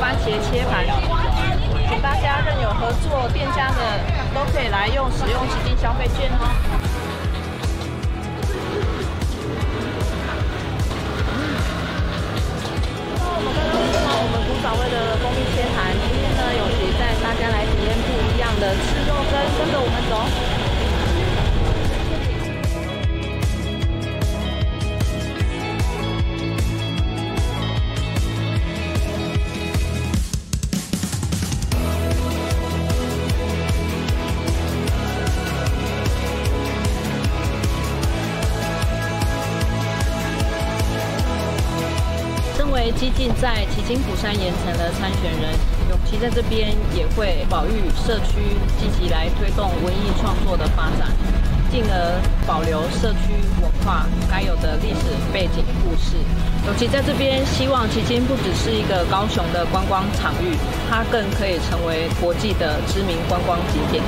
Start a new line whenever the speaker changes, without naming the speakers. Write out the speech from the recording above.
番茄切盘，请大家任有合作店家的都可以来用使用旗津消费券哦。我们刚刚吃完我们古早味的蜂蜜切盘，今天呢有喜带大家来体验不一样的吃肉羹，跟着我们走。基进在旗津鼓山盐埕的参选人，永琪在这边也会保育社区，积极来推动文艺创作的发展，进而保留社区文化该有的历史背景故事。永琪在这边希望旗津不只是一个高雄的观光场域，它更可以成为国际的知名观光景点。